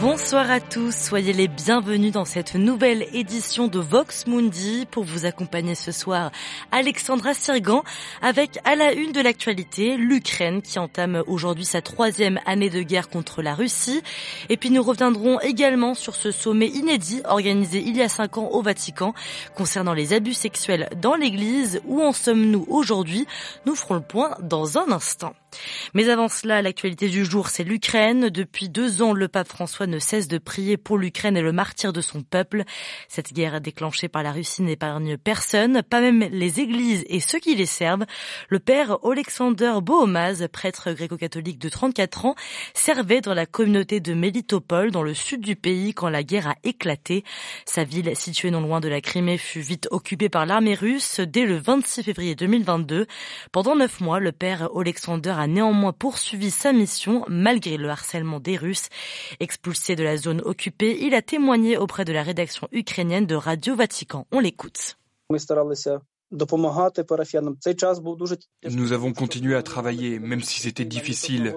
Bonsoir à tous, soyez les bienvenus dans cette nouvelle édition de Vox Mundi. Pour vous accompagner ce soir, Alexandra Sirgan avec à la une de l'actualité l'Ukraine qui entame aujourd'hui sa troisième année de guerre contre la Russie. Et puis nous reviendrons également sur ce sommet inédit organisé il y a cinq ans au Vatican concernant les abus sexuels dans l'Église. Où en sommes-nous aujourd'hui? Nous ferons le point dans un instant. Mais avant cela, l'actualité du jour, c'est l'Ukraine. Depuis deux ans, le pape François ne cesse de prier pour l'Ukraine et le martyr de son peuple. Cette guerre déclenchée par la Russie n'épargne personne, pas même les églises et ceux qui les servent. Le père Alexander Bohomaz, prêtre gréco-catholique de 34 ans, servait dans la communauté de Melitopol, dans le sud du pays, quand la guerre a éclaté. Sa ville, située non loin de la Crimée, fut vite occupée par l'armée russe dès le 26 février 2022. Pendant neuf mois, le père Alexander a néanmoins poursuivi sa mission malgré le harcèlement des Russes. Expulsé de la zone occupée, il a témoigné auprès de la rédaction ukrainienne de Radio Vatican. On l'écoute. Nous avons continué à travailler, même si c'était difficile.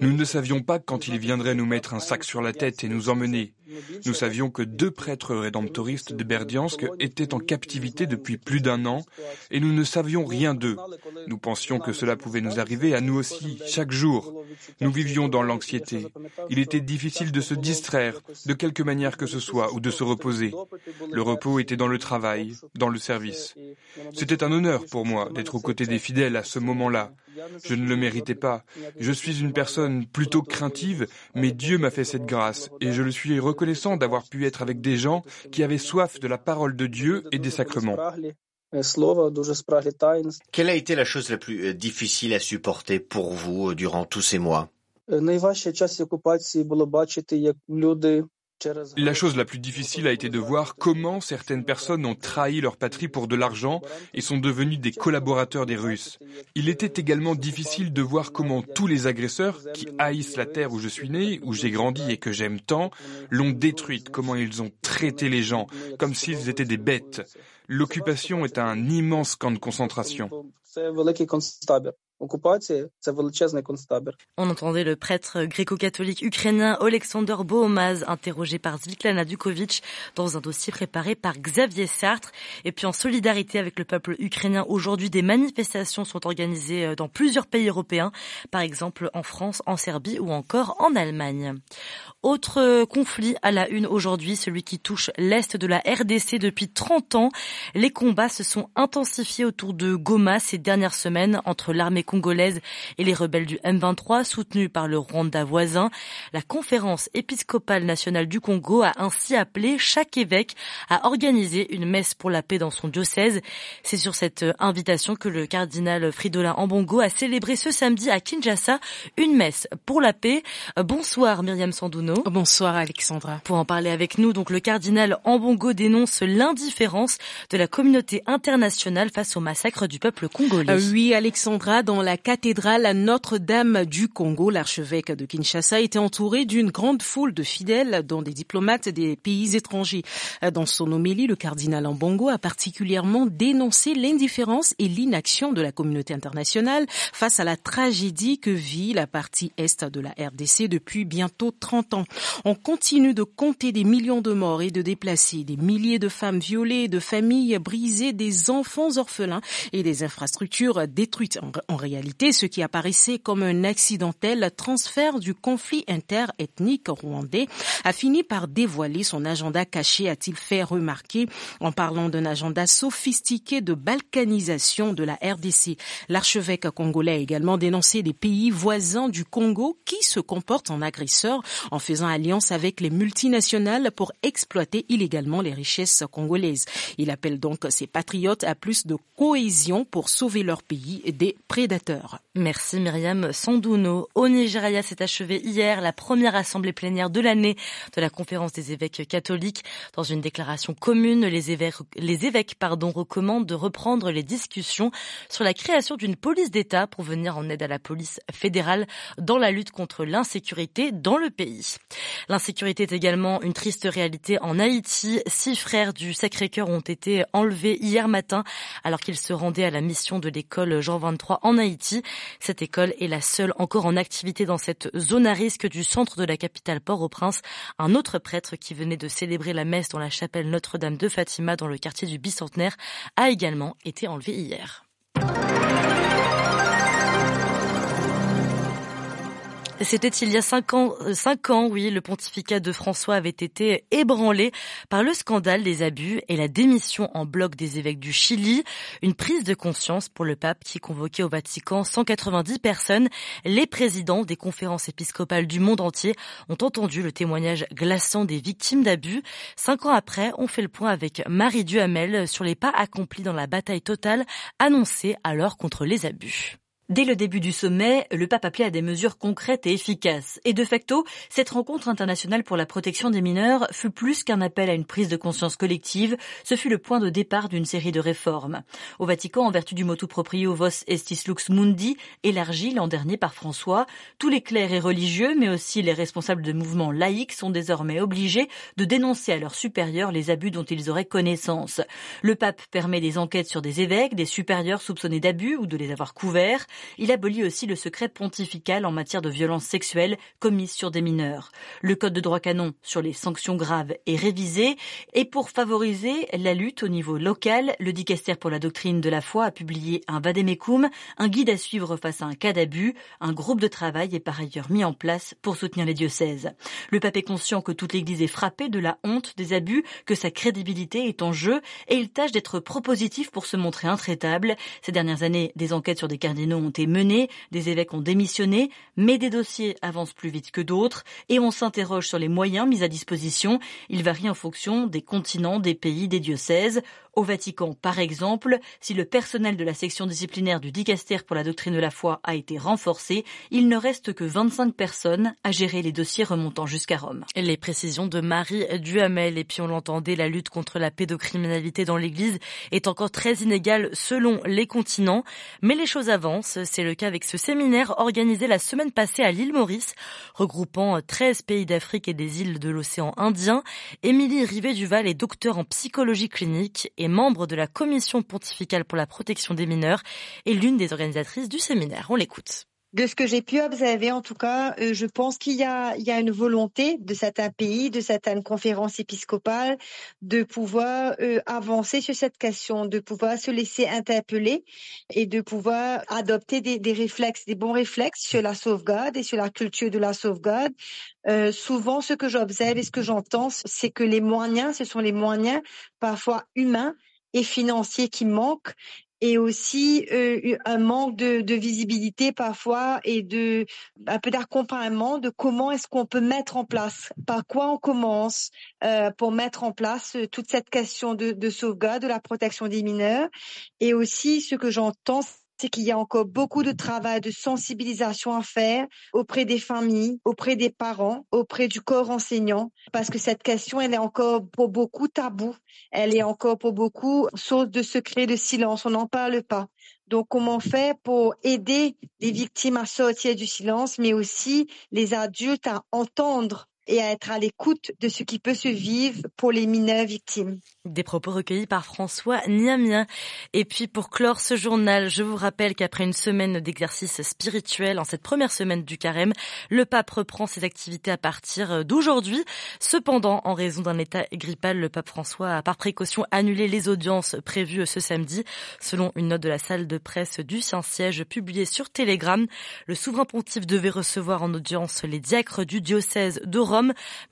Nous ne savions pas quand il viendrait nous mettre un sac sur la tête et nous emmener. Nous savions que deux prêtres rédemptoristes de Berdiansk étaient en captivité depuis plus d'un an et nous ne savions rien d'eux. Nous pensions que cela pouvait nous arriver à nous aussi, chaque jour. Nous vivions dans l'anxiété. Il était difficile de se distraire, de quelque manière que ce soit, ou de se reposer. Le repos était dans le travail, dans le service. C'était un honneur pour moi d'être aux côtés des fidèles à ce moment-là. Je ne le méritais pas. Je suis une personne plutôt craintive, mais Dieu m'a fait cette grâce et je le suis reconnaissant d'avoir pu être avec des gens qui avaient soif de la parole de Dieu et des sacrements. Quelle a été la chose la plus difficile à supporter pour vous durant tous ces mois? La chose la plus difficile a été de voir comment certaines personnes ont trahi leur patrie pour de l'argent et sont devenues des collaborateurs des Russes. Il était également difficile de voir comment tous les agresseurs, qui haïssent la terre où je suis né, où j'ai grandi et que j'aime tant, l'ont détruite, comment ils ont traité les gens, comme s'ils étaient des bêtes. L'occupation est un immense camp de concentration. On entendait le prêtre gréco-catholique ukrainien Alexander Bohomaz interrogé par Zvitlana Dukovic dans un dossier préparé par Xavier Sartre. Et puis en solidarité avec le peuple ukrainien, aujourd'hui des manifestations sont organisées dans plusieurs pays européens, par exemple en France, en Serbie ou encore en Allemagne. Autre conflit à la une aujourd'hui, celui qui touche l'Est de la RDC depuis 30 ans. Les combats se sont intensifiés autour de Goma ces dernières semaines entre l'armée congolaise et les rebelles du M23 soutenus par le Rwanda voisin. La conférence épiscopale nationale du Congo a ainsi appelé chaque évêque à organiser une messe pour la paix dans son diocèse. C'est sur cette invitation que le cardinal Fridolin Ambongo a célébré ce samedi à Kinshasa une messe pour la paix. Bonsoir Myriam Sandouno. Bonsoir Alexandra. Pour en parler avec nous, donc le cardinal Ambongo dénonce l'indifférence de la communauté internationale face au massacre du peuple congolais. Euh, oui Alexandra, dans la cathédrale Notre-Dame du Congo, l'archevêque de Kinshasa était entouré d'une grande foule de fidèles, dont des diplomates des pays étrangers. Dans son homélie, le cardinal Ambongo a particulièrement dénoncé l'indifférence et l'inaction de la communauté internationale face à la tragédie que vit la partie est de la RDC depuis bientôt 30 ans. On continue de compter des millions de morts et de déplacés, des milliers de femmes violées, de familles brisées, des enfants orphelins et des infrastructures détruites. Réalité, ce qui apparaissait comme un accidentel transfert du conflit interethnique rwandais a fini par dévoiler son agenda caché, a-t-il fait remarquer en parlant d'un agenda sophistiqué de balkanisation de la RDC. L'archevêque congolais a également dénoncé des pays voisins du Congo qui se comportent en agresseurs en faisant alliance avec les multinationales pour exploiter illégalement les richesses congolaises. Il appelle donc ses patriotes à plus de cohésion pour sauver leur pays des prédateurs prédateurs. Merci Myriam Sandouno. Au Nigeria s'est achevée hier la première assemblée plénière de l'année de la conférence des évêques catholiques. Dans une déclaration commune, les évêques, les évêques pardon, recommandent de reprendre les discussions sur la création d'une police d'État pour venir en aide à la police fédérale dans la lutte contre l'insécurité dans le pays. L'insécurité est également une triste réalité en Haïti. Six frères du Sacré-Cœur ont été enlevés hier matin alors qu'ils se rendaient à la mission de l'école Jean 23 en Haïti. Cette école est la seule encore en activité dans cette zone à risque du centre de la capitale Port-au-Prince. Un autre prêtre qui venait de célébrer la messe dans la chapelle Notre-Dame de Fatima dans le quartier du Bicentenaire a également été enlevé hier. C'était il y a cinq ans, euh, cinq ans, oui, le pontificat de François avait été ébranlé par le scandale des abus et la démission en bloc des évêques du Chili. Une prise de conscience pour le pape qui convoquait au Vatican 190 personnes. Les présidents des conférences épiscopales du monde entier ont entendu le témoignage glaçant des victimes d'abus. Cinq ans après, on fait le point avec Marie Duhamel sur les pas accomplis dans la bataille totale annoncée alors contre les abus. Dès le début du sommet, le pape appelait à des mesures concrètes et efficaces. Et de facto, cette rencontre internationale pour la protection des mineurs fut plus qu'un appel à une prise de conscience collective, ce fut le point de départ d'une série de réformes. Au Vatican, en vertu du motu proprio Vos Estis Lux Mundi, élargi l'an dernier par François, tous les clercs et religieux, mais aussi les responsables de mouvements laïcs sont désormais obligés de dénoncer à leurs supérieurs les abus dont ils auraient connaissance. Le pape permet des enquêtes sur des évêques, des supérieurs soupçonnés d'abus ou de les avoir couverts. Il abolit aussi le secret pontifical en matière de violences sexuelles commises sur des mineurs. Le code de droit canon sur les sanctions graves est révisé et pour favoriser la lutte au niveau local, le dicaster pour la doctrine de la foi a publié un vademecum, un guide à suivre face à un cas d'abus. Un groupe de travail est par ailleurs mis en place pour soutenir les diocèses. Le pape est conscient que toute l'Église est frappée de la honte des abus, que sa crédibilité est en jeu et il tâche d'être propositif pour se montrer intraitable. Ces dernières années, des enquêtes sur des cardinaux ont été menées, des évêques ont démissionné, mais des dossiers avancent plus vite que d'autres et on s'interroge sur les moyens mis à disposition. Ils varient en fonction des continents, des pays, des diocèses. Au Vatican, par exemple, si le personnel de la section disciplinaire du Dicaster pour la doctrine de la foi a été renforcé, il ne reste que 25 personnes à gérer les dossiers remontant jusqu'à Rome. Les précisions de Marie Duhamel, et puis on l'entendait, la lutte contre la pédocriminalité dans l'Église est encore très inégale selon les continents, mais les choses avancent. C'est le cas avec ce séminaire organisé la semaine passée à l'île Maurice, regroupant 13 pays d'Afrique et des îles de l'océan Indien. Émilie Rivet-Duval est docteur en psychologie clinique et membre de la Commission pontificale pour la protection des mineurs et l'une des organisatrices du séminaire. On l'écoute. De ce que j'ai pu observer, en tout cas, euh, je pense qu'il y a, il y a une volonté de certains pays, de certaines conférences épiscopales, de pouvoir euh, avancer sur cette question, de pouvoir se laisser interpeller et de pouvoir adopter des, des, réflexes, des bons réflexes sur la sauvegarde et sur la culture de la sauvegarde. Euh, souvent, ce que j'observe et ce que j'entends, c'est que les moyens, ce sont les moyens parfois humains et financiers qui manquent et aussi euh, un manque de, de, visibilité parfois et de un peu d'accompagnement de comment est-ce qu'on peut mettre en place, par quoi on commence euh, pour mettre en place euh, toute cette question de, de sauvegarde, de la protection des mineurs. Et aussi, ce que j'entends, c'est qu'il y a encore beaucoup de travail de sensibilisation à faire auprès des familles, auprès des parents, auprès du corps enseignant, parce que cette question, elle est encore pour beaucoup tabou. Elle est encore pour beaucoup source de secret, de silence. On n'en parle pas. Donc, comment faire pour aider les victimes à sortir du silence, mais aussi les adultes à entendre et à être à l'écoute de ce qui peut se vivre pour les mineurs victimes. Des propos recueillis par François Niamien. Et puis pour clore ce journal, je vous rappelle qu'après une semaine d'exercice spirituel, en cette première semaine du carême, le pape reprend ses activités à partir d'aujourd'hui. Cependant, en raison d'un état grippal, le pape François a par précaution annulé les audiences prévues ce samedi. Selon une note de la salle de presse du Saint-Siège publiée sur Telegram, le souverain pontife devait recevoir en audience les diacres du diocèse de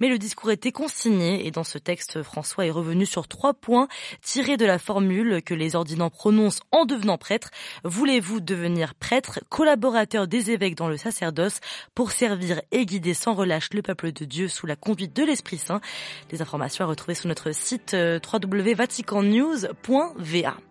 Mais le discours était consigné et dans ce texte, François est revenu sur trois points tirés de la formule que les ordinants prononcent en devenant prêtre. Voulez-vous devenir prêtre, collaborateur des évêques dans le sacerdoce pour servir et guider sans relâche le peuple de Dieu sous la conduite de l'Esprit Saint? Des informations à retrouver sur notre site euh, www.vaticannews.va.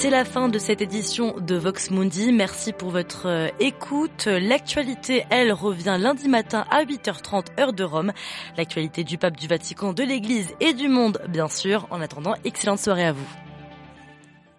C'est la fin de cette édition de Vox Mundi. Merci pour votre euh, écoute. L'actualité, elle, revient lundi matin à 8h30 heure de Rome. L'actualité du pape du Vatican, de l'Église et du monde, bien sûr. En attendant, excellente soirée à vous.